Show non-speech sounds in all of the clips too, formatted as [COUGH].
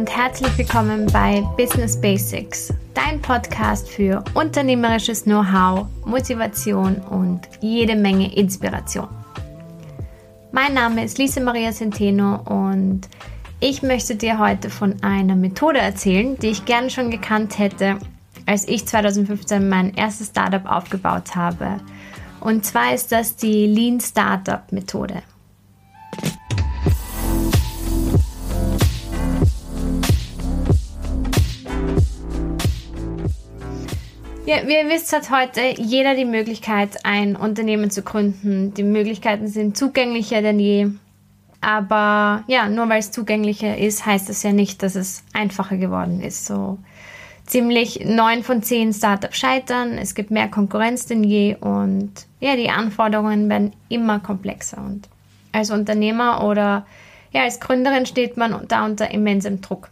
und herzlich willkommen bei Business Basics, dein Podcast für unternehmerisches Know-how, Motivation und jede Menge Inspiration. Mein Name ist Lisa Maria Centeno und ich möchte dir heute von einer Methode erzählen, die ich gerne schon gekannt hätte, als ich 2015 mein erstes Startup aufgebaut habe. Und zwar ist das die Lean Startup Methode. Ja, wie ihr wisst, hat heute jeder die Möglichkeit, ein Unternehmen zu gründen. Die Möglichkeiten sind zugänglicher denn je. Aber ja, nur weil es zugänglicher ist, heißt das ja nicht, dass es einfacher geworden ist. So ziemlich neun von zehn Startups scheitern. Es gibt mehr Konkurrenz denn je und ja, die Anforderungen werden immer komplexer. Und als Unternehmer oder ja, als Gründerin steht man da unter immensem Druck.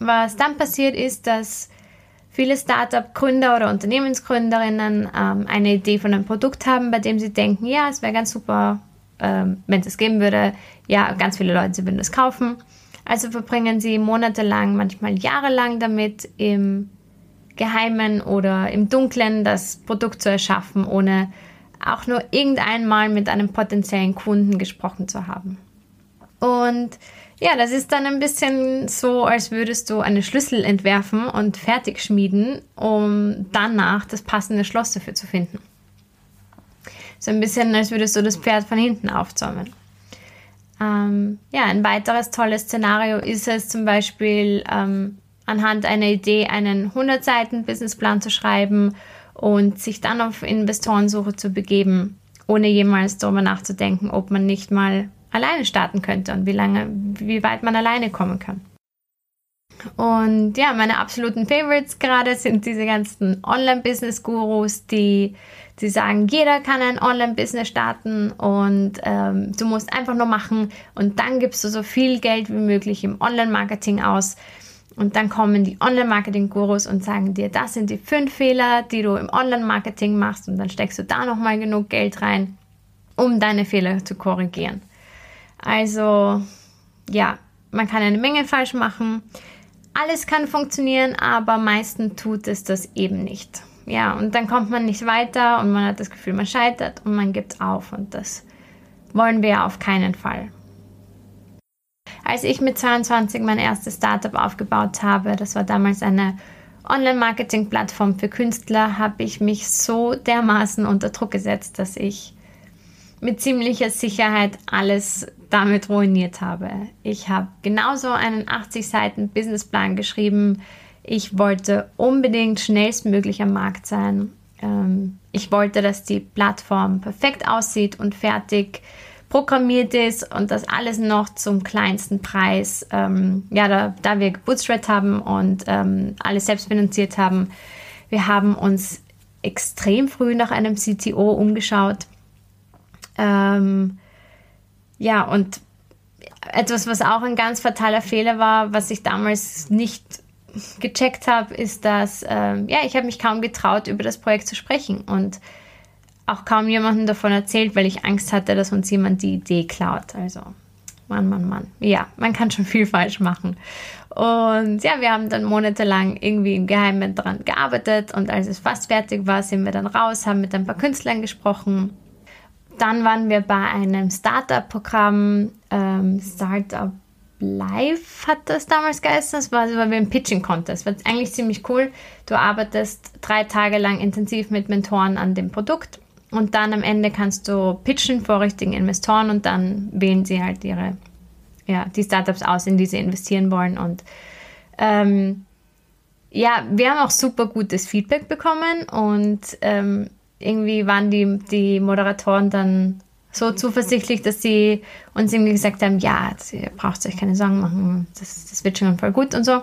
Was dann passiert ist, dass viele Startup-Gründer oder Unternehmensgründerinnen ähm, eine Idee von einem Produkt haben, bei dem sie denken, ja, es wäre ganz super, ähm, wenn es es geben würde. Ja, ganz viele Leute würden es kaufen. Also verbringen sie monatelang, manchmal jahrelang damit, im Geheimen oder im Dunklen das Produkt zu erschaffen, ohne auch nur irgendeinmal mit einem potenziellen Kunden gesprochen zu haben. Und ja, das ist dann ein bisschen so, als würdest du einen Schlüssel entwerfen und fertig schmieden, um danach das passende Schloss dafür zu finden. So ein bisschen, als würdest du das Pferd von hinten aufzäumen. Ähm, ja, ein weiteres tolles Szenario ist es zum Beispiel, ähm, anhand einer Idee einen 100 Seiten Businessplan zu schreiben und sich dann auf Investorensuche zu begeben, ohne jemals darüber nachzudenken, ob man nicht mal alleine starten könnte und wie lange, wie weit man alleine kommen kann. Und ja, meine absoluten Favorites gerade sind diese ganzen Online-Business-Gurus, die, die sagen, jeder kann ein Online-Business starten und ähm, du musst einfach nur machen und dann gibst du so viel Geld wie möglich im Online-Marketing aus. Und dann kommen die Online-Marketing-Gurus und sagen dir, das sind die fünf Fehler, die du im Online-Marketing machst und dann steckst du da nochmal genug Geld rein, um deine Fehler zu korrigieren. Also ja, man kann eine Menge falsch machen. Alles kann funktionieren, aber meistens tut es das eben nicht. Ja, und dann kommt man nicht weiter und man hat das Gefühl, man scheitert und man gibt auf und das wollen wir auf keinen Fall. Als ich mit 22 mein erstes Startup aufgebaut habe, das war damals eine Online-Marketing-Plattform für Künstler, habe ich mich so dermaßen unter Druck gesetzt, dass ich mit ziemlicher Sicherheit alles damit ruiniert habe. Ich habe genauso einen 80 Seiten Businessplan geschrieben. Ich wollte unbedingt schnellstmöglich am Markt sein. Ähm, ich wollte, dass die Plattform perfekt aussieht und fertig programmiert ist und das alles noch zum kleinsten Preis. Ähm, ja, da, da wir gebootstrapped haben und ähm, alles selbst finanziert haben, wir haben uns extrem früh nach einem CTO umgeschaut ähm, ja, und etwas, was auch ein ganz fataler Fehler war, was ich damals nicht gecheckt habe, ist, dass ähm, ja, ich habe mich kaum getraut, über das Projekt zu sprechen und auch kaum jemandem davon erzählt, weil ich Angst hatte, dass uns jemand die Idee klaut. Also, Mann, Mann, Mann. Ja, man kann schon viel falsch machen. Und ja, wir haben dann monatelang irgendwie im Geheimen daran gearbeitet und als es fast fertig war, sind wir dann raus, haben mit ein paar Künstlern gesprochen dann waren wir bei einem Startup-Programm, ähm, Startup Live hat das damals geheißen. Das war, das war wie ein Pitching-Contest. Das war eigentlich ziemlich cool. Du arbeitest drei Tage lang intensiv mit Mentoren an dem Produkt und dann am Ende kannst du pitchen vor richtigen Investoren und dann wählen sie halt ihre, ja, die Startups aus, in die sie investieren wollen. Und ähm, ja, wir haben auch super gutes Feedback bekommen und ähm, irgendwie waren die, die Moderatoren dann so zuversichtlich, dass sie uns irgendwie gesagt haben, ja, ihr braucht euch keine Sorgen machen, das, das wird schon voll gut und so.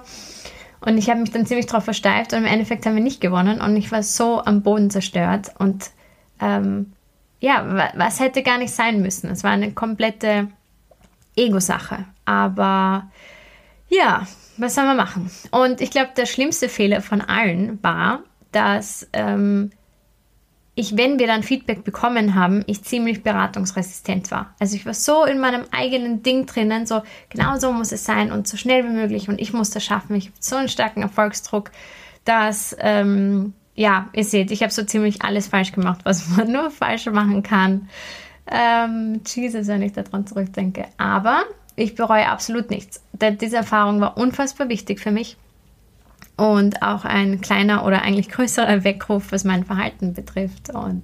Und ich habe mich dann ziemlich darauf versteift und im Endeffekt haben wir nicht gewonnen und ich war so am Boden zerstört und ähm, ja, was hätte gar nicht sein müssen. Es war eine komplette Ego-Sache. Aber ja, was soll man machen? Und ich glaube, der schlimmste Fehler von allen war, dass ähm, ich, wenn wir dann Feedback bekommen haben, ich ziemlich beratungsresistent war. Also ich war so in meinem eigenen Ding drinnen, so genau so muss es sein und so schnell wie möglich und ich muss das schaffen. Ich habe so einen starken Erfolgsdruck, dass, ähm, ja, ihr seht, ich habe so ziemlich alles falsch gemacht, was [LAUGHS] man nur falsch machen kann. Ähm, Jesus, wenn ich daran zurückdenke. Aber ich bereue absolut nichts. Denn diese Erfahrung war unfassbar wichtig für mich und auch ein kleiner oder eigentlich größerer Weckruf, was mein Verhalten betrifft. Und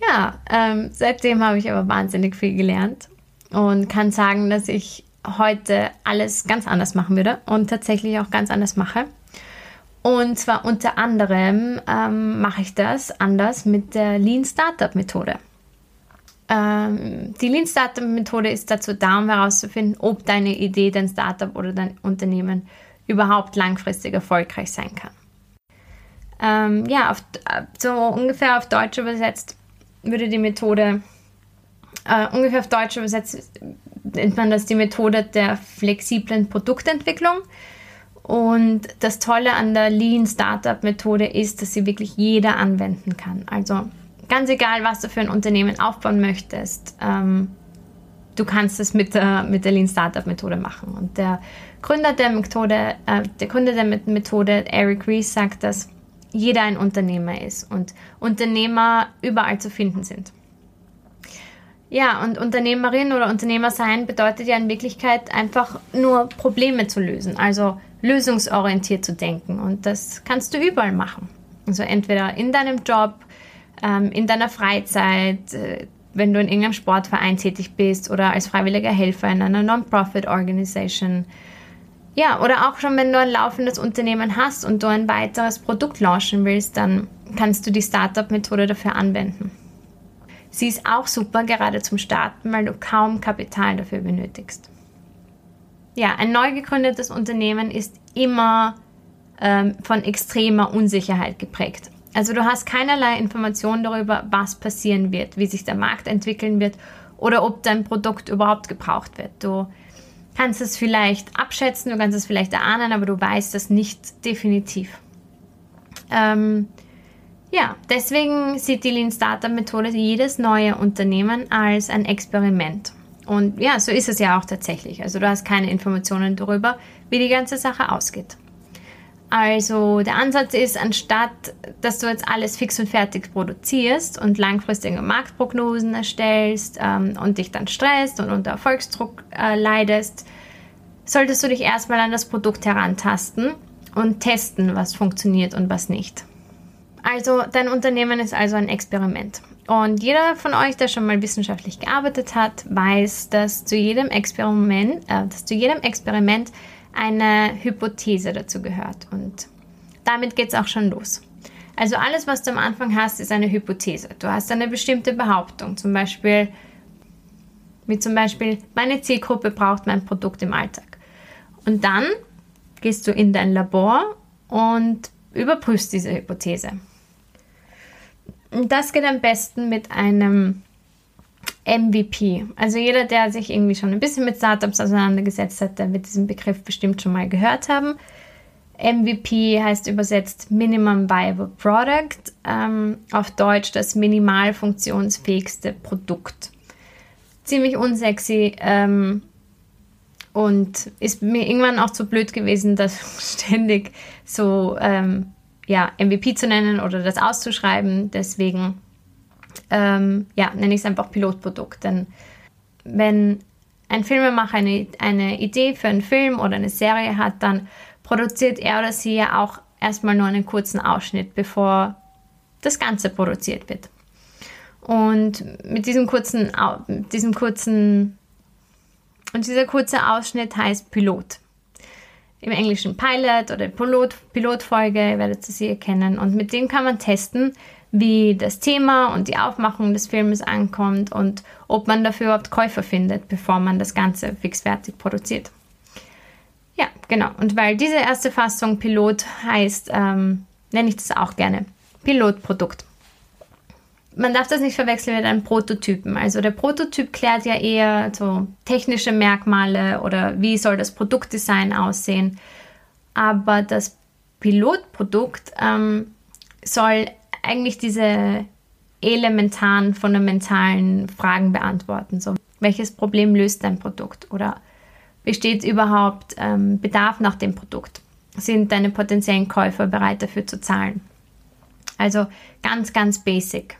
ja, ähm, seitdem habe ich aber wahnsinnig viel gelernt und kann sagen, dass ich heute alles ganz anders machen würde und tatsächlich auch ganz anders mache. Und zwar unter anderem ähm, mache ich das anders mit der Lean Startup Methode. Ähm, die Lean Startup Methode ist dazu da, um herauszufinden, ob deine Idee, dein Startup oder dein Unternehmen überhaupt langfristig erfolgreich sein kann. Ähm, ja, auf, so ungefähr auf Deutsch übersetzt würde die Methode, äh, ungefähr auf Deutsch übersetzt nennt man das die Methode der flexiblen Produktentwicklung. Und das Tolle an der Lean Startup Methode ist, dass sie wirklich jeder anwenden kann. Also ganz egal, was du für ein Unternehmen aufbauen möchtest, ähm, du kannst es mit der, mit der Lean Startup Methode machen. Und der Gründer der Methode, äh, der Gründer der Methode, Eric Ries, sagt, dass jeder ein Unternehmer ist und Unternehmer überall zu finden sind. Ja, und Unternehmerin oder Unternehmer sein bedeutet ja in Wirklichkeit einfach nur Probleme zu lösen, also lösungsorientiert zu denken. Und das kannst du überall machen. Also entweder in deinem Job, ähm, in deiner Freizeit, äh, wenn du in irgendeinem Sportverein tätig bist oder als freiwilliger Helfer in einer Non-Profit-Organisation. Ja, oder auch schon, wenn du ein laufendes Unternehmen hast und du ein weiteres Produkt launchen willst, dann kannst du die Startup-Methode dafür anwenden. Sie ist auch super gerade zum Starten, weil du kaum Kapital dafür benötigst. Ja, ein neu gegründetes Unternehmen ist immer ähm, von extremer Unsicherheit geprägt. Also du hast keinerlei Informationen darüber, was passieren wird, wie sich der Markt entwickeln wird oder ob dein Produkt überhaupt gebraucht wird. Du kannst es vielleicht abschätzen, du kannst es vielleicht erahnen, aber du weißt es nicht definitiv. Ähm, ja, deswegen sieht die Lean Startup Methode jedes neue Unternehmen als ein Experiment. Und ja, so ist es ja auch tatsächlich. Also du hast keine Informationen darüber, wie die ganze Sache ausgeht. Also der Ansatz ist, anstatt dass du jetzt alles fix und fertig produzierst und langfristige Marktprognosen erstellst ähm, und dich dann stresst und unter Erfolgsdruck äh, leidest, solltest du dich erstmal an das Produkt herantasten und testen, was funktioniert und was nicht. Also dein Unternehmen ist also ein Experiment. Und jeder von euch, der schon mal wissenschaftlich gearbeitet hat, weiß, dass zu jedem Experiment, äh, dass zu jedem Experiment eine Hypothese dazu gehört. Und damit geht es auch schon los. Also alles, was du am Anfang hast, ist eine Hypothese. Du hast eine bestimmte Behauptung, zum Beispiel, wie zum Beispiel, meine Zielgruppe braucht mein Produkt im Alltag. Und dann gehst du in dein Labor und überprüfst diese Hypothese. Und das geht am besten mit einem MVP. Also jeder, der sich irgendwie schon ein bisschen mit Startups auseinandergesetzt hat, der wird diesen Begriff bestimmt schon mal gehört haben. MVP heißt übersetzt Minimum Viable Product, ähm, auf Deutsch das minimal funktionsfähigste Produkt. Ziemlich unsexy ähm, und ist mir irgendwann auch zu blöd gewesen, das [LAUGHS] ständig so ähm, ja, MVP zu nennen oder das auszuschreiben. Deswegen ähm, ja, nenne ich es einfach Pilotprodukt. Denn wenn ein Filmemacher eine, eine Idee für einen Film oder eine Serie hat, dann produziert er oder sie ja auch erstmal nur einen kurzen Ausschnitt, bevor das Ganze produziert wird. Und mit diesem kurzen, diesem kurzen, und dieser kurze Ausschnitt heißt Pilot. Im Englischen Pilot oder Pilot, Pilotfolge, werdet ihr sie erkennen. Und mit dem kann man testen, wie das Thema und die Aufmachung des Filmes ankommt und ob man dafür überhaupt Käufer findet, bevor man das Ganze fixfertig produziert. Ja, genau. Und weil diese erste Fassung Pilot heißt, ähm, nenne ich das auch gerne Pilotprodukt. Man darf das nicht verwechseln mit einem Prototypen. Also der Prototyp klärt ja eher so technische Merkmale oder wie soll das Produktdesign aussehen. Aber das Pilotprodukt ähm, soll eigentlich diese elementaren, fundamentalen Fragen beantworten. So, welches Problem löst dein Produkt? Oder besteht überhaupt ähm, Bedarf nach dem Produkt? Sind deine potenziellen Käufer bereit dafür zu zahlen? Also ganz, ganz basic.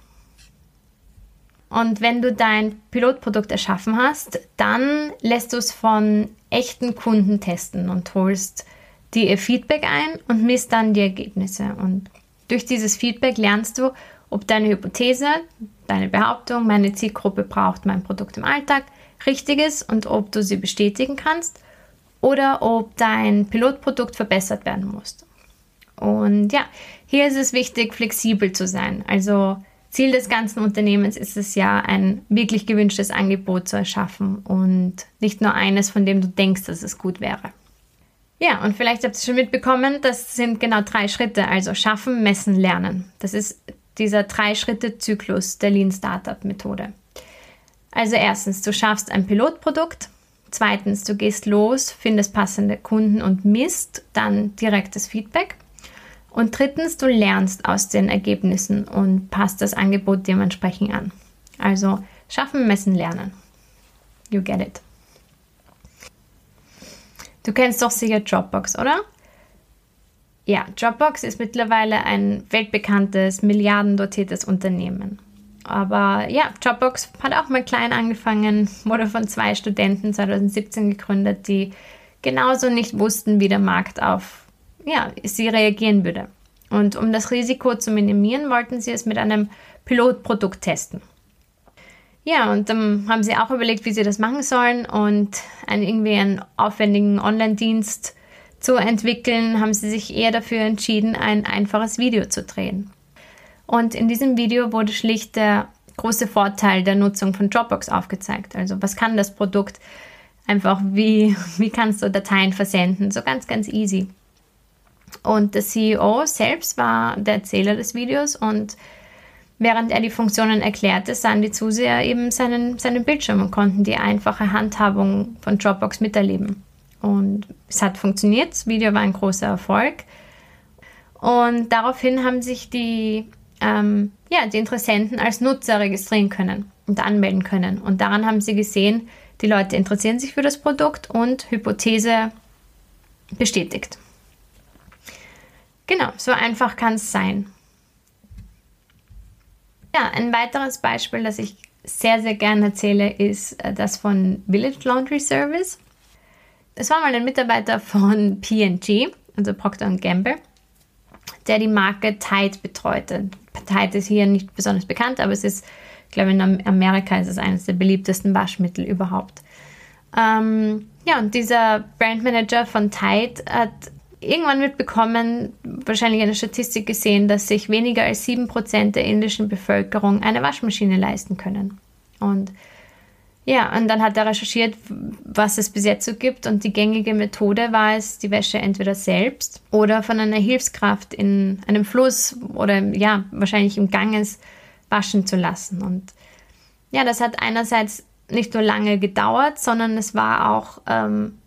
Und wenn du dein Pilotprodukt erschaffen hast, dann lässt du es von echten Kunden testen und holst dir ihr Feedback ein und misst dann die Ergebnisse. Und durch dieses Feedback lernst du, ob deine Hypothese, deine Behauptung, meine Zielgruppe braucht mein Produkt im Alltag, richtig ist und ob du sie bestätigen kannst oder ob dein Pilotprodukt verbessert werden muss. Und ja, hier ist es wichtig, flexibel zu sein. Also Ziel des ganzen Unternehmens ist es ja, ein wirklich gewünschtes Angebot zu erschaffen und nicht nur eines, von dem du denkst, dass es gut wäre. Ja, und vielleicht habt ihr schon mitbekommen, das sind genau drei Schritte, also schaffen, messen, lernen. Das ist dieser Drei-Schritte-Zyklus der Lean Startup Methode. Also erstens, du schaffst ein Pilotprodukt. Zweitens, du gehst los, findest passende Kunden und misst dann direktes Feedback. Und drittens, du lernst aus den Ergebnissen und passt das Angebot dementsprechend an. Also schaffen, messen, lernen. You get it. Du kennst doch sicher Dropbox, oder? Ja, Dropbox ist mittlerweile ein weltbekanntes, milliardendotiertes Unternehmen. Aber ja, Dropbox hat auch mal klein angefangen, wurde von zwei Studenten 2017 gegründet, die genauso nicht wussten, wie der Markt auf ja, sie reagieren würde. Und um das Risiko zu minimieren, wollten sie es mit einem Pilotprodukt testen. Ja, und dann haben sie auch überlegt, wie sie das machen sollen und einen, irgendwie einen aufwendigen Online-Dienst zu entwickeln, haben sie sich eher dafür entschieden, ein einfaches Video zu drehen. Und in diesem Video wurde schlicht der große Vorteil der Nutzung von Dropbox aufgezeigt. Also was kann das Produkt? Einfach wie, [LAUGHS] wie kannst du Dateien versenden? So ganz, ganz easy. Und der CEO selbst war der Erzähler des Videos und während er die Funktionen erklärte, sahen die Zuseher eben seinen, seinen Bildschirm und konnten die einfache Handhabung von Dropbox miterleben. Und es hat funktioniert, das Video war ein großer Erfolg. Und daraufhin haben sich die, ähm, ja, die Interessenten als Nutzer registrieren können und anmelden können. Und daran haben sie gesehen, die Leute interessieren sich für das Produkt und Hypothese bestätigt. Genau, so einfach kann es sein. Ja, ein weiteres Beispiel, das ich sehr, sehr gerne erzähle, ist äh, das von Village Laundry Service. Es war mal ein Mitarbeiter von [LAUGHS] P&G, also Procter Gamble, der die Marke Tide betreute. Tide ist hier nicht besonders bekannt, aber es ist, ich glaube, in Amerika ist es eines der beliebtesten Waschmittel überhaupt. Ähm, ja, und dieser Brandmanager von Tide hat irgendwann mitbekommen, wahrscheinlich eine Statistik gesehen, dass sich weniger als 7% der indischen Bevölkerung eine Waschmaschine leisten können. Und ja, und dann hat er recherchiert, was es bis jetzt so gibt. Und die gängige Methode war es, die Wäsche entweder selbst oder von einer Hilfskraft in einem Fluss oder ja, wahrscheinlich im Ganges waschen zu lassen. Und ja, das hat einerseits nicht nur lange gedauert, sondern es war auch ähm,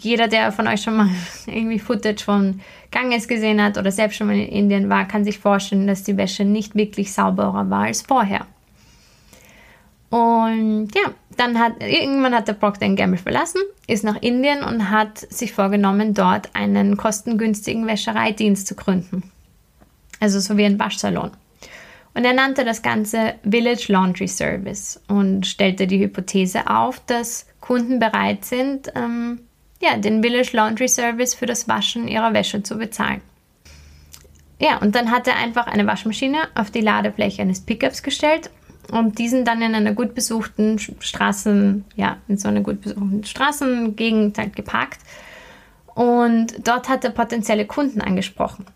jeder, der von euch schon mal [LAUGHS] irgendwie Footage von Ganges gesehen hat oder selbst schon mal in Indien war, kann sich vorstellen, dass die Wäsche nicht wirklich sauberer war als vorher. Und ja, dann hat irgendwann hat der Procter Gamble verlassen, ist nach Indien und hat sich vorgenommen, dort einen kostengünstigen Wäschereidienst zu gründen. Also so wie ein Waschsalon. Und er nannte das Ganze Village Laundry Service und stellte die Hypothese auf, dass Kunden bereit sind, ähm, ja, den Village Laundry Service für das Waschen ihrer Wäsche zu bezahlen. Ja, und dann hat er einfach eine Waschmaschine auf die Ladefläche eines Pickups gestellt und diesen dann in einer gut besuchten Straßen, ja, in so einer gut besuchten Straßengegend halt geparkt. Und dort hat er potenzielle Kunden angesprochen.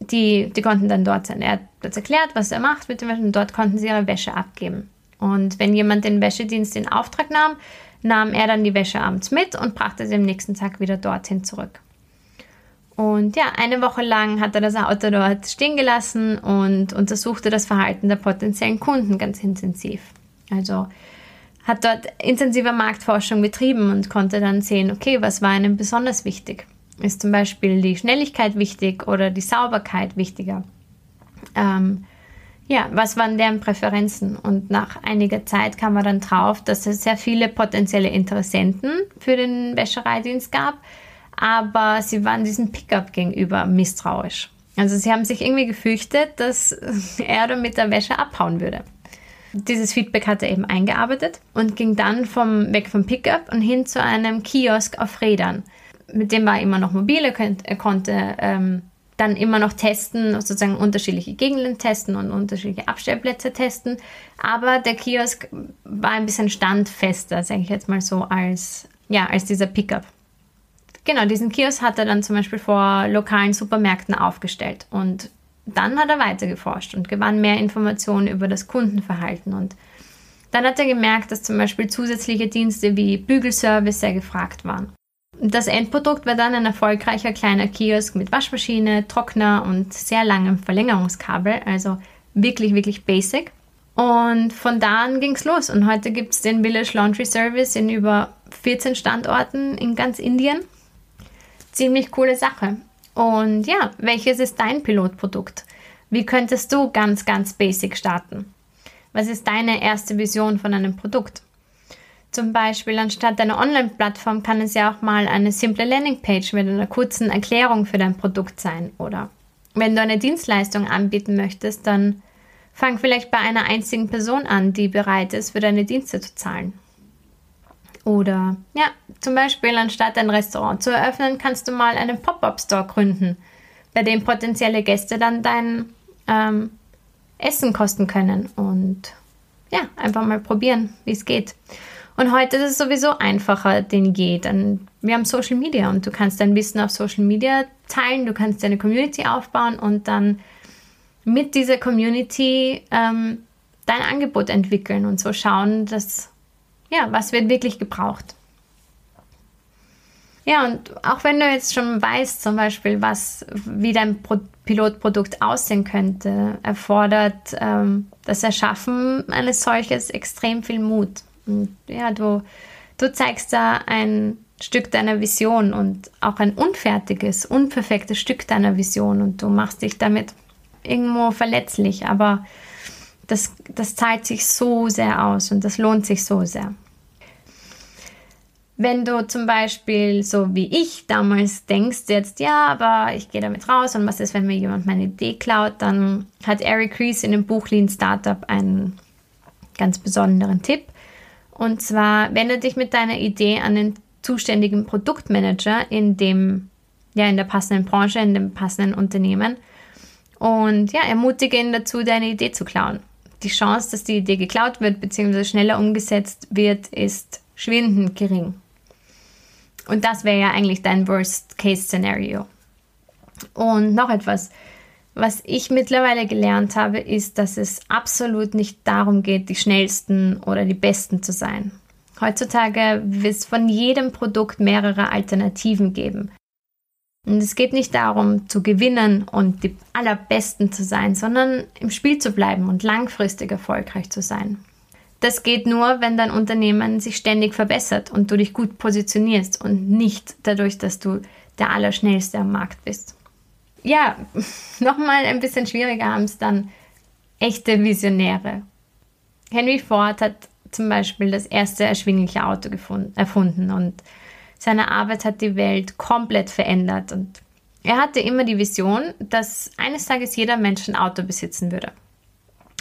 Die, die konnten dann dort sein. Er hat das erklärt, was er macht mit dem Wäsche und dort konnten sie ihre Wäsche abgeben. Und wenn jemand den Wäschedienst in Auftrag nahm, nahm er dann die Wäsche abends mit und brachte sie am nächsten Tag wieder dorthin zurück. Und ja, eine Woche lang hat er das Auto dort stehen gelassen und untersuchte das Verhalten der potenziellen Kunden ganz intensiv. Also hat dort intensive Marktforschung betrieben und konnte dann sehen, okay, was war einem besonders wichtig? Ist zum Beispiel die Schnelligkeit wichtig oder die Sauberkeit wichtiger? ähm, ja, was waren deren Präferenzen? Und nach einiger Zeit kam man dann drauf, dass es sehr viele potenzielle Interessenten für den Wäschereidienst gab, aber sie waren diesem Pickup gegenüber misstrauisch. Also sie haben sich irgendwie gefürchtet, dass [LAUGHS] er mit der Wäsche abhauen würde. Dieses Feedback hat er eben eingearbeitet und ging dann vom, weg vom Pickup und hin zu einem Kiosk auf Rädern. Mit dem war er immer noch mobil, er, konnte ähm, dann immer noch testen, sozusagen unterschiedliche Gegenden testen und unterschiedliche Abstellplätze testen. Aber der Kiosk war ein bisschen standfester, sage ich jetzt mal so, als, ja, als dieser Pickup. Genau, diesen Kiosk hat er dann zum Beispiel vor lokalen Supermärkten aufgestellt. Und dann hat er weiter geforscht und gewann mehr Informationen über das Kundenverhalten. Und dann hat er gemerkt, dass zum Beispiel zusätzliche Dienste wie Bügelservice sehr gefragt waren. Das Endprodukt war dann ein erfolgreicher kleiner Kiosk mit Waschmaschine, Trockner und sehr langem Verlängerungskabel, also wirklich, wirklich basic. Und von da an ging es los und heute gibt es den Village Laundry Service in über 14 Standorten in ganz Indien ziemlich coole Sache. Und ja, welches ist dein Pilotprodukt? Wie könntest du ganz, ganz basic starten? Was ist deine erste Vision von einem Produkt? Zum Beispiel anstatt einer Online-Plattform kann es ja auch mal eine simple Landingpage mit einer kurzen Erklärung für dein Produkt sein. Oder wenn du eine Dienstleistung anbieten möchtest, dann fang vielleicht bei einer einzigen Person an, die bereit ist, für deine Dienste zu zahlen. Oder ja, zum Beispiel anstatt ein Restaurant zu eröffnen, kannst du mal einen Pop-up-Store gründen, bei dem potenzielle Gäste dann dein ähm, Essen kosten können und ja, einfach mal probieren, wie es geht. Und heute ist es sowieso einfacher denn je. Denn wir haben Social Media und du kannst dein Wissen auf Social Media teilen, du kannst deine Community aufbauen und dann mit dieser Community ähm, dein Angebot entwickeln und so schauen, dass ja, was wird wirklich gebraucht? Ja, und auch wenn du jetzt schon weißt, zum Beispiel, was, wie dein Pro Pilotprodukt aussehen könnte, erfordert ähm, das Erschaffen eines solches extrem viel Mut. Und ja, du, du zeigst da ein Stück deiner Vision und auch ein unfertiges, unperfektes Stück deiner Vision und du machst dich damit irgendwo verletzlich, aber das, das zahlt sich so sehr aus und das lohnt sich so sehr. Wenn du zum Beispiel so wie ich damals denkst, jetzt ja, aber ich gehe damit raus und was ist, wenn mir jemand meine Idee klaut, dann hat Eric Ries in dem Buch Lean Startup einen ganz besonderen Tipp. Und zwar wende dich mit deiner Idee an den zuständigen Produktmanager in dem, ja, in der passenden Branche, in dem passenden Unternehmen und ja, ermutige ihn dazu, deine Idee zu klauen die Chance, dass die Idee geklaut wird bzw. schneller umgesetzt wird, ist schwindend gering. Und das wäre ja eigentlich dein Worst-Case-Szenario. Und noch etwas, was ich mittlerweile gelernt habe, ist, dass es absolut nicht darum geht, die schnellsten oder die besten zu sein. Heutzutage wird es von jedem Produkt mehrere Alternativen geben. Und es geht nicht darum, zu gewinnen und die allerbesten zu sein, sondern im Spiel zu bleiben und langfristig erfolgreich zu sein. Das geht nur, wenn dein Unternehmen sich ständig verbessert und du dich gut positionierst und nicht dadurch, dass du der Allerschnellste am Markt bist. Ja, [LAUGHS] nochmal ein bisschen schwieriger haben es dann echte Visionäre. Henry Ford hat zum Beispiel das erste erschwingliche Auto gefunden, erfunden und seine Arbeit hat die Welt komplett verändert und er hatte immer die Vision, dass eines Tages jeder Mensch ein Auto besitzen würde.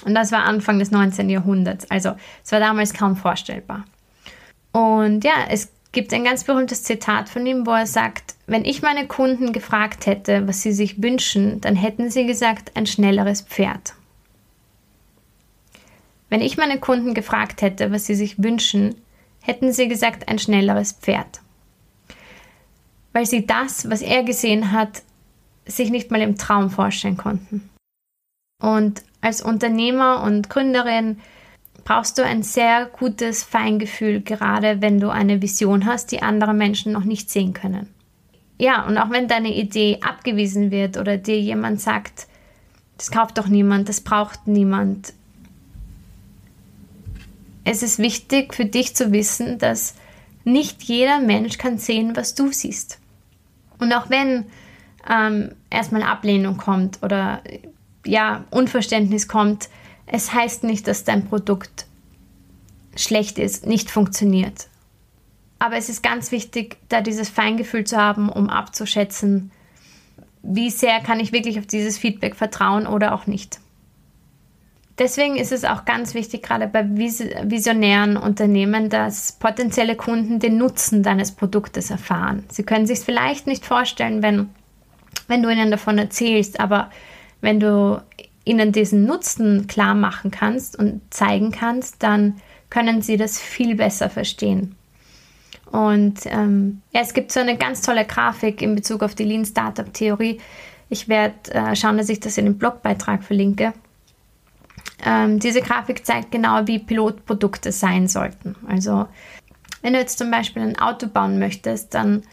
Und das war Anfang des 19. Jahrhunderts, also es war damals kaum vorstellbar. Und ja, es gibt ein ganz berühmtes Zitat von ihm, wo er sagt, wenn ich meine Kunden gefragt hätte, was sie sich wünschen, dann hätten sie gesagt, ein schnelleres Pferd. Wenn ich meine Kunden gefragt hätte, was sie sich wünschen, hätten sie gesagt, ein schnelleres Pferd weil sie das, was er gesehen hat, sich nicht mal im Traum vorstellen konnten. Und als Unternehmer und Gründerin brauchst du ein sehr gutes Feingefühl, gerade wenn du eine Vision hast, die andere Menschen noch nicht sehen können. Ja, und auch wenn deine Idee abgewiesen wird oder dir jemand sagt, das kauft doch niemand, das braucht niemand. Es ist wichtig für dich zu wissen, dass nicht jeder Mensch kann sehen, was du siehst. Und auch wenn ähm, erstmal Ablehnung kommt oder ja, Unverständnis kommt, es heißt nicht, dass dein Produkt schlecht ist, nicht funktioniert. Aber es ist ganz wichtig, da dieses Feingefühl zu haben, um abzuschätzen, wie sehr kann ich wirklich auf dieses Feedback vertrauen oder auch nicht. Deswegen ist es auch ganz wichtig, gerade bei visionären Unternehmen, dass potenzielle Kunden den Nutzen deines Produktes erfahren. Sie können sich vielleicht nicht vorstellen, wenn, wenn du ihnen davon erzählst, aber wenn du ihnen diesen Nutzen klar machen kannst und zeigen kannst, dann können sie das viel besser verstehen. Und ähm, ja, es gibt so eine ganz tolle Grafik in Bezug auf die Lean Startup Theorie. Ich werde äh, schauen, dass ich das in dem Blogbeitrag verlinke. Ähm, diese Grafik zeigt genau, wie Pilotprodukte sein sollten. Also, wenn du jetzt zum Beispiel ein Auto bauen möchtest, dann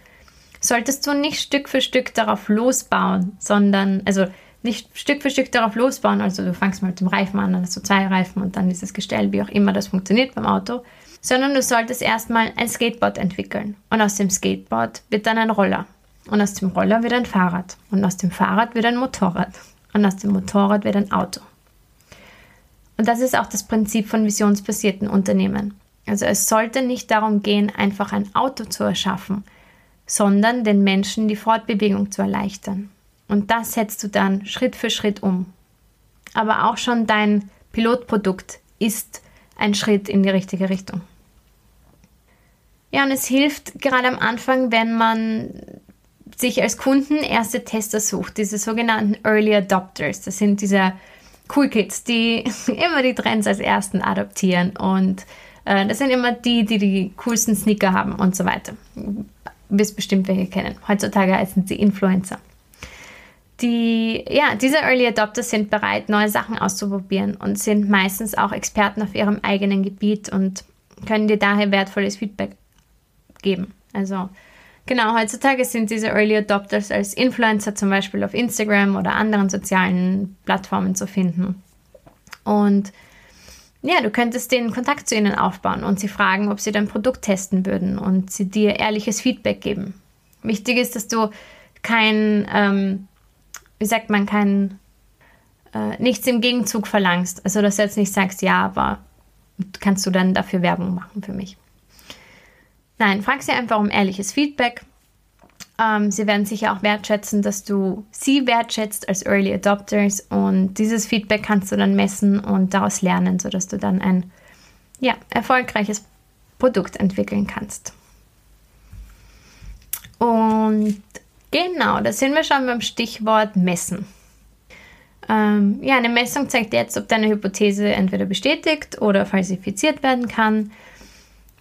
solltest du nicht Stück für Stück darauf losbauen, sondern, also nicht Stück für Stück darauf losbauen. Also du fangst mal mit dem Reifen an, dann hast du zwei Reifen und dann dieses Gestell, wie auch immer das funktioniert beim Auto. Sondern du solltest erstmal ein Skateboard entwickeln. Und aus dem Skateboard wird dann ein Roller. Und aus dem Roller wird ein Fahrrad. Und aus dem Fahrrad wird ein Motorrad. Und aus dem Motorrad wird ein Auto. Und das ist auch das Prinzip von visionsbasierten Unternehmen. Also es sollte nicht darum gehen, einfach ein Auto zu erschaffen, sondern den Menschen die Fortbewegung zu erleichtern. Und das setzt du dann Schritt für Schritt um. Aber auch schon dein Pilotprodukt ist ein Schritt in die richtige Richtung. Ja, und es hilft gerade am Anfang, wenn man sich als Kunden erste Tester sucht, diese sogenannten Early Adopters. Das sind diese Cool Kids, die [LAUGHS] immer die Trends als ersten adoptieren und äh, das sind immer die, die die coolsten Sneaker haben und so weiter. Du wirst bestimmt welche kennen. Heutzutage heißen sie Influencer die, ja, diese Early Adopters sind bereit, neue Sachen auszuprobieren und sind meistens auch Experten auf ihrem eigenen Gebiet und können dir daher wertvolles Feedback geben. Also genau, heutzutage sind diese Early Adopters als Influencer zum Beispiel auf Instagram oder anderen sozialen Plattformen zu finden. Und ja, du könntest den Kontakt zu ihnen aufbauen und sie fragen, ob sie dein Produkt testen würden und sie dir ehrliches Feedback geben. Wichtig ist, dass du kein ähm, wie sagt man, kein, äh, nichts im Gegenzug verlangst. Also, dass du jetzt nicht sagst, ja, aber kannst du dann dafür Werbung machen für mich. Nein, frag sie einfach um ehrliches Feedback. Ähm, sie werden sicher auch wertschätzen, dass du sie wertschätzt als Early Adopters und dieses Feedback kannst du dann messen und daraus lernen, sodass du dann ein ja, erfolgreiches Produkt entwickeln kannst. Und Genau, da sind wir schon beim Stichwort Messen. Ähm, ja, eine Messung zeigt jetzt, ob deine Hypothese entweder bestätigt oder falsifiziert werden kann.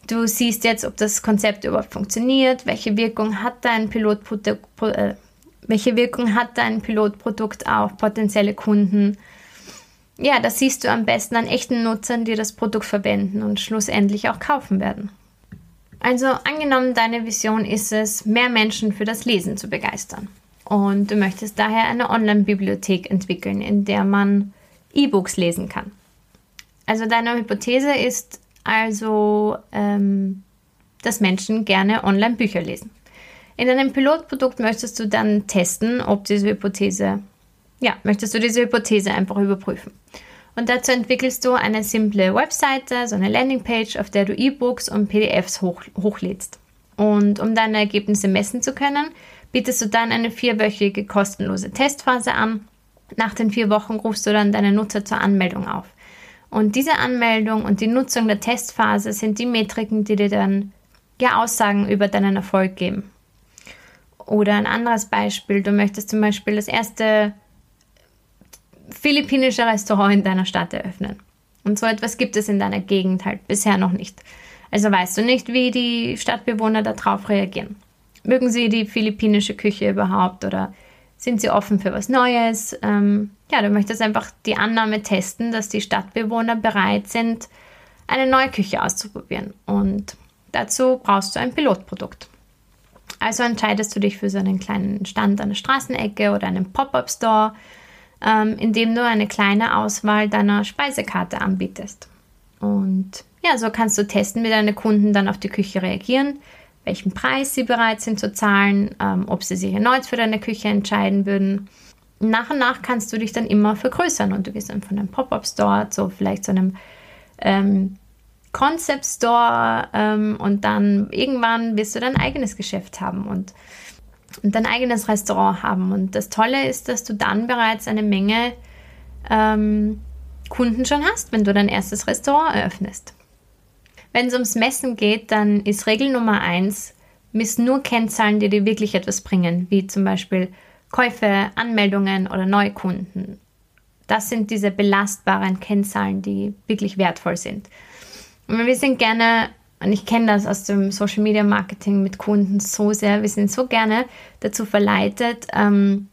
Du siehst jetzt, ob das Konzept überhaupt funktioniert, welche Wirkung hat dein Pilotprodukt, äh, welche Wirkung hat dein Pilotprodukt auf potenzielle Kunden. Ja, das siehst du am besten an echten Nutzern, die das Produkt verwenden und schlussendlich auch kaufen werden. Also angenommen, deine Vision ist es, mehr Menschen für das Lesen zu begeistern. Und du möchtest daher eine Online-Bibliothek entwickeln, in der man E-Books lesen kann. Also deine Hypothese ist also, ähm, dass Menschen gerne Online-Bücher lesen. In deinem Pilotprodukt möchtest du dann testen, ob diese Hypothese, ja, möchtest du diese Hypothese einfach überprüfen. Und dazu entwickelst du eine simple Webseite, so eine Landingpage, auf der du E-Books und PDFs hoch, hochlädst. Und um deine Ergebnisse messen zu können, bietest du dann eine vierwöchige kostenlose Testphase an. Nach den vier Wochen rufst du dann deine Nutzer zur Anmeldung auf. Und diese Anmeldung und die Nutzung der Testphase sind die Metriken, die dir dann ja Aussagen über deinen Erfolg geben. Oder ein anderes Beispiel, du möchtest zum Beispiel das erste philippinische Restaurant in deiner Stadt eröffnen. Und so etwas gibt es in deiner Gegend halt bisher noch nicht. Also weißt du nicht, wie die Stadtbewohner darauf reagieren. Mögen sie die philippinische Küche überhaupt oder sind sie offen für was Neues? Ähm, ja, du möchtest einfach die Annahme testen, dass die Stadtbewohner bereit sind, eine neue Küche auszuprobieren. Und dazu brauchst du ein Pilotprodukt. Also entscheidest du dich für so einen kleinen Stand an der Straßenecke oder einen Pop-up-Store ähm, indem du eine kleine Auswahl deiner Speisekarte anbietest. Und ja, so kannst du testen, wie deine Kunden dann auf die Küche reagieren, welchen Preis sie bereit sind zu zahlen, ähm, ob sie sich erneut für deine Küche entscheiden würden. nach und nach kannst du dich dann immer vergrößern und du gehst dann von einem Pop-up-Store zu vielleicht zu einem ähm, Concept Store ähm, und dann irgendwann wirst du dein eigenes Geschäft haben und, und dein eigenes Restaurant haben. Und das Tolle ist, dass du dann bereits eine Menge ähm, Kunden schon hast, wenn du dein erstes Restaurant eröffnest. Wenn es ums Messen geht, dann ist Regel Nummer eins, misst nur Kennzahlen, die dir wirklich etwas bringen, wie zum Beispiel Käufe, Anmeldungen oder Neukunden. Das sind diese belastbaren Kennzahlen, die wirklich wertvoll sind. Und wir sind gerne, und ich kenne das aus dem Social Media Marketing mit Kunden so sehr, wir sind so gerne dazu verleitet, ähm,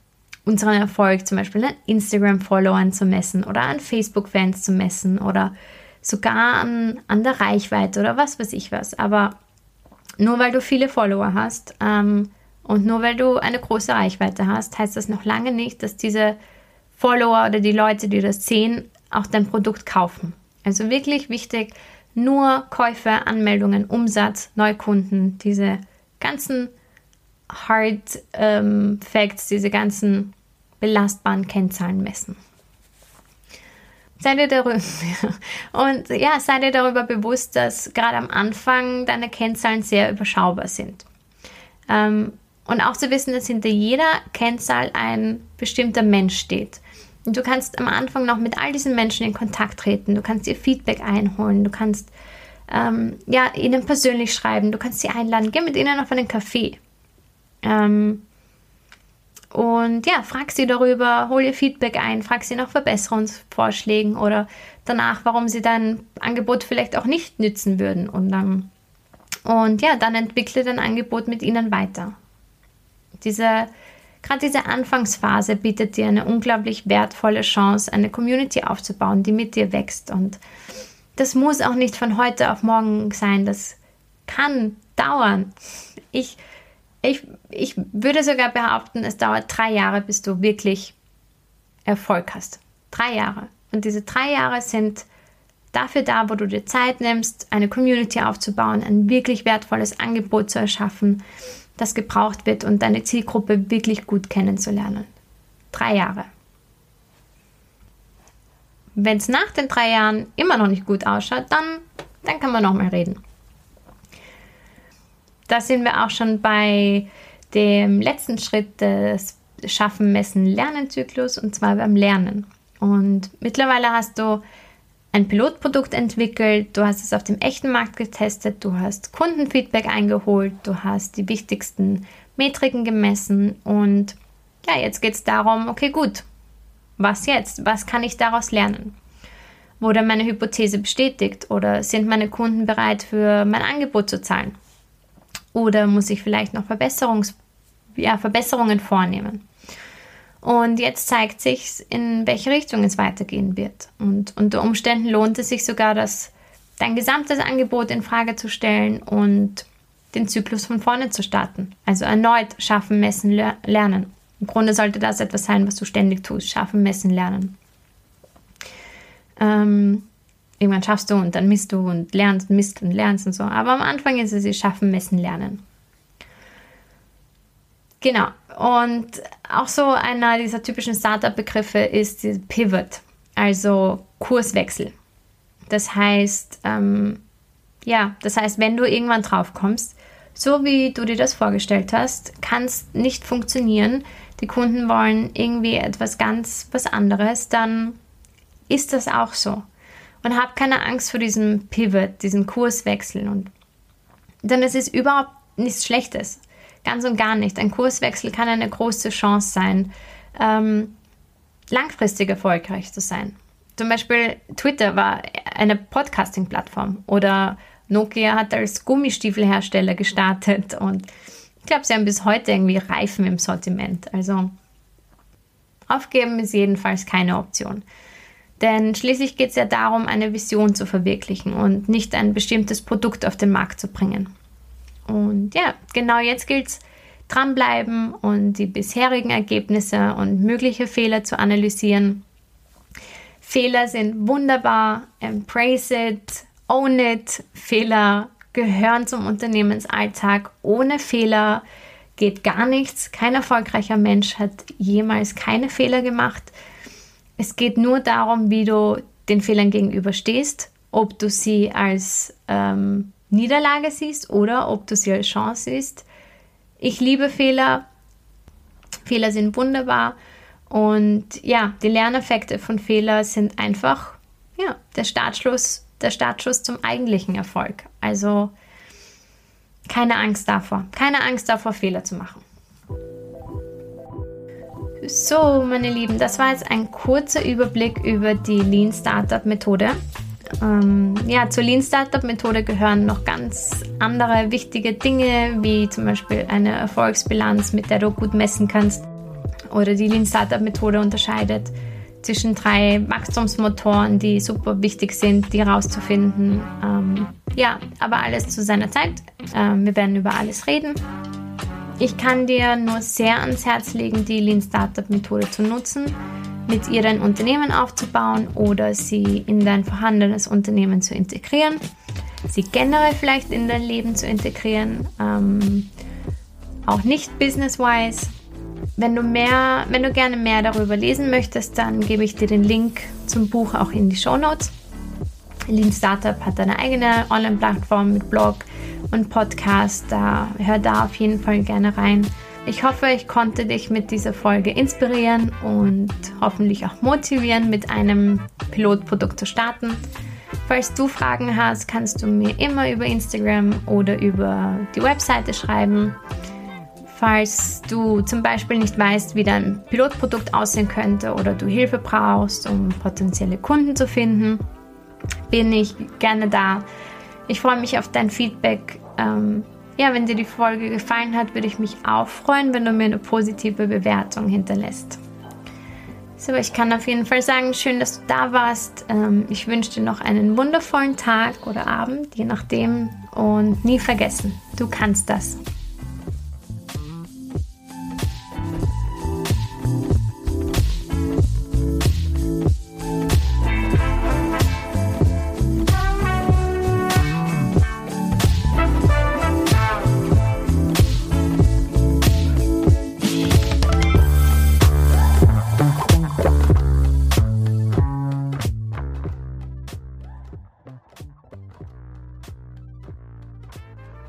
unseren Erfolg zum Beispiel an Instagram-Followern zu messen oder an Facebook-Fans zu messen oder sogar an, an der Reichweite oder was weiß ich was. Aber nur weil du viele Follower hast ähm, und nur weil du eine große Reichweite hast, heißt das noch lange nicht, dass diese Follower oder die Leute, die das sehen, auch dein Produkt kaufen. Also wirklich wichtig, nur Käufe, Anmeldungen, Umsatz, Neukunden, diese ganzen Hard ähm, Facts, diese ganzen belastbaren Kennzahlen messen. Sei dir darüber, [LAUGHS] und ja, sei dir darüber bewusst, dass gerade am Anfang deine Kennzahlen sehr überschaubar sind. Ähm, und auch zu wissen, dass hinter jeder Kennzahl ein bestimmter Mensch steht. Du kannst am Anfang noch mit all diesen Menschen in Kontakt treten. Du kannst ihr Feedback einholen. Du kannst ähm, ja, ihnen persönlich schreiben. Du kannst sie einladen. Geh mit ihnen auf einen Kaffee. Ähm, und ja, frag sie darüber, hol ihr Feedback ein, frag sie nach Verbesserungsvorschlägen oder danach, warum sie dein Angebot vielleicht auch nicht nützen würden. Und, ähm, und ja, dann entwickle dein Angebot mit ihnen weiter. Diese Gerade diese Anfangsphase bietet dir eine unglaublich wertvolle Chance, eine Community aufzubauen, die mit dir wächst. Und das muss auch nicht von heute auf morgen sein. Das kann dauern. Ich, ich, ich würde sogar behaupten, es dauert drei Jahre, bis du wirklich Erfolg hast. Drei Jahre. Und diese drei Jahre sind dafür da, wo du dir Zeit nimmst, eine Community aufzubauen, ein wirklich wertvolles Angebot zu erschaffen, das gebraucht wird und deine Zielgruppe wirklich gut kennenzulernen. Drei Jahre. Wenn es nach den drei Jahren immer noch nicht gut ausschaut, dann, dann kann man nochmal reden. Da sind wir auch schon bei dem letzten Schritt des Schaffen, Messen, Lernen-Zyklus und zwar beim Lernen. Und mittlerweile hast du ein Pilotprodukt entwickelt, du hast es auf dem echten Markt getestet, du hast Kundenfeedback eingeholt, du hast die wichtigsten Metriken gemessen und ja, jetzt geht es darum, okay, gut, was jetzt? Was kann ich daraus lernen? Wurde meine Hypothese bestätigt oder sind meine Kunden bereit für mein Angebot zu zahlen? Oder muss ich vielleicht noch Verbesserungs ja, Verbesserungen vornehmen? Und jetzt zeigt sich, in welche Richtung es weitergehen wird. Und unter Umständen lohnt es sich sogar, das, dein gesamtes Angebot in Frage zu stellen und den Zyklus von vorne zu starten. Also erneut schaffen, messen, lernen. Im Grunde sollte das etwas sein, was du ständig tust. Schaffen, messen, lernen. Ähm, irgendwann schaffst du und dann misst du und lernst, misst und lernst und so. Aber am Anfang ist es schaffen, messen, lernen. Genau. Und auch so einer dieser typischen Startup-Begriffe ist Pivot, also Kurswechsel. Das heißt, ähm, ja, das heißt, wenn du irgendwann drauf kommst, so wie du dir das vorgestellt hast, kann es nicht funktionieren. Die Kunden wollen irgendwie etwas ganz was anderes, dann ist das auch so. Und hab keine Angst vor diesem Pivot, diesem Kurswechsel. Und denn es ist überhaupt nichts Schlechtes. Ganz und gar nicht. Ein Kurswechsel kann eine große Chance sein, ähm, langfristig erfolgreich zu sein. Zum Beispiel Twitter war eine Podcasting-Plattform oder Nokia hat als Gummistiefelhersteller gestartet und ich glaube, sie haben bis heute irgendwie Reifen im Sortiment. Also aufgeben ist jedenfalls keine Option. Denn schließlich geht es ja darum, eine Vision zu verwirklichen und nicht ein bestimmtes Produkt auf den Markt zu bringen. Und ja, genau jetzt gilt es, dranbleiben und die bisherigen Ergebnisse und mögliche Fehler zu analysieren. Fehler sind wunderbar, embrace it, own it. Fehler gehören zum Unternehmensalltag. Ohne Fehler geht gar nichts. Kein erfolgreicher Mensch hat jemals keine Fehler gemacht. Es geht nur darum, wie du den Fehlern gegenüberstehst, ob du sie als ähm, Niederlage siehst oder ob du sie als Chance siehst. Ich liebe Fehler. Fehler sind wunderbar. Und ja, die Lerneffekte von Fehler sind einfach ja, der Startschuss, der Startschuss zum eigentlichen Erfolg. Also keine Angst davor. Keine Angst davor, Fehler zu machen. So, meine Lieben, das war jetzt ein kurzer Überblick über die Lean Startup Methode. Ähm, ja, zur Lean Startup Methode gehören noch ganz andere wichtige Dinge, wie zum Beispiel eine Erfolgsbilanz, mit der du gut messen kannst. Oder die Lean Startup Methode unterscheidet zwischen drei Wachstumsmotoren, die super wichtig sind, die herauszufinden. Ähm, ja, aber alles zu seiner Zeit. Ähm, wir werden über alles reden. Ich kann dir nur sehr ans Herz legen, die Lean Startup Methode zu nutzen, mit ihr dein Unternehmen aufzubauen oder sie in dein vorhandenes Unternehmen zu integrieren, sie generell vielleicht in dein Leben zu integrieren, ähm, auch nicht business-wise wenn du mehr, wenn du gerne mehr darüber lesen möchtest, dann gebe ich dir den Link zum Buch auch in die Show Notes. Lean Startup hat eine eigene Online-Plattform mit Blog und Podcast. Da hör da auf jeden Fall gerne rein. Ich hoffe, ich konnte dich mit dieser Folge inspirieren und hoffentlich auch motivieren, mit einem Pilotprodukt zu starten. Falls du Fragen hast, kannst du mir immer über Instagram oder über die Webseite schreiben. Falls du zum Beispiel nicht weißt, wie dein Pilotprodukt aussehen könnte oder du Hilfe brauchst, um potenzielle Kunden zu finden, bin ich gerne da. Ich freue mich auf dein Feedback. Ähm, ja, wenn dir die Folge gefallen hat, würde ich mich auch freuen, wenn du mir eine positive Bewertung hinterlässt. So, ich kann auf jeden Fall sagen, schön, dass du da warst. Ähm, ich wünsche dir noch einen wundervollen Tag oder Abend, je nachdem. Und nie vergessen, du kannst das.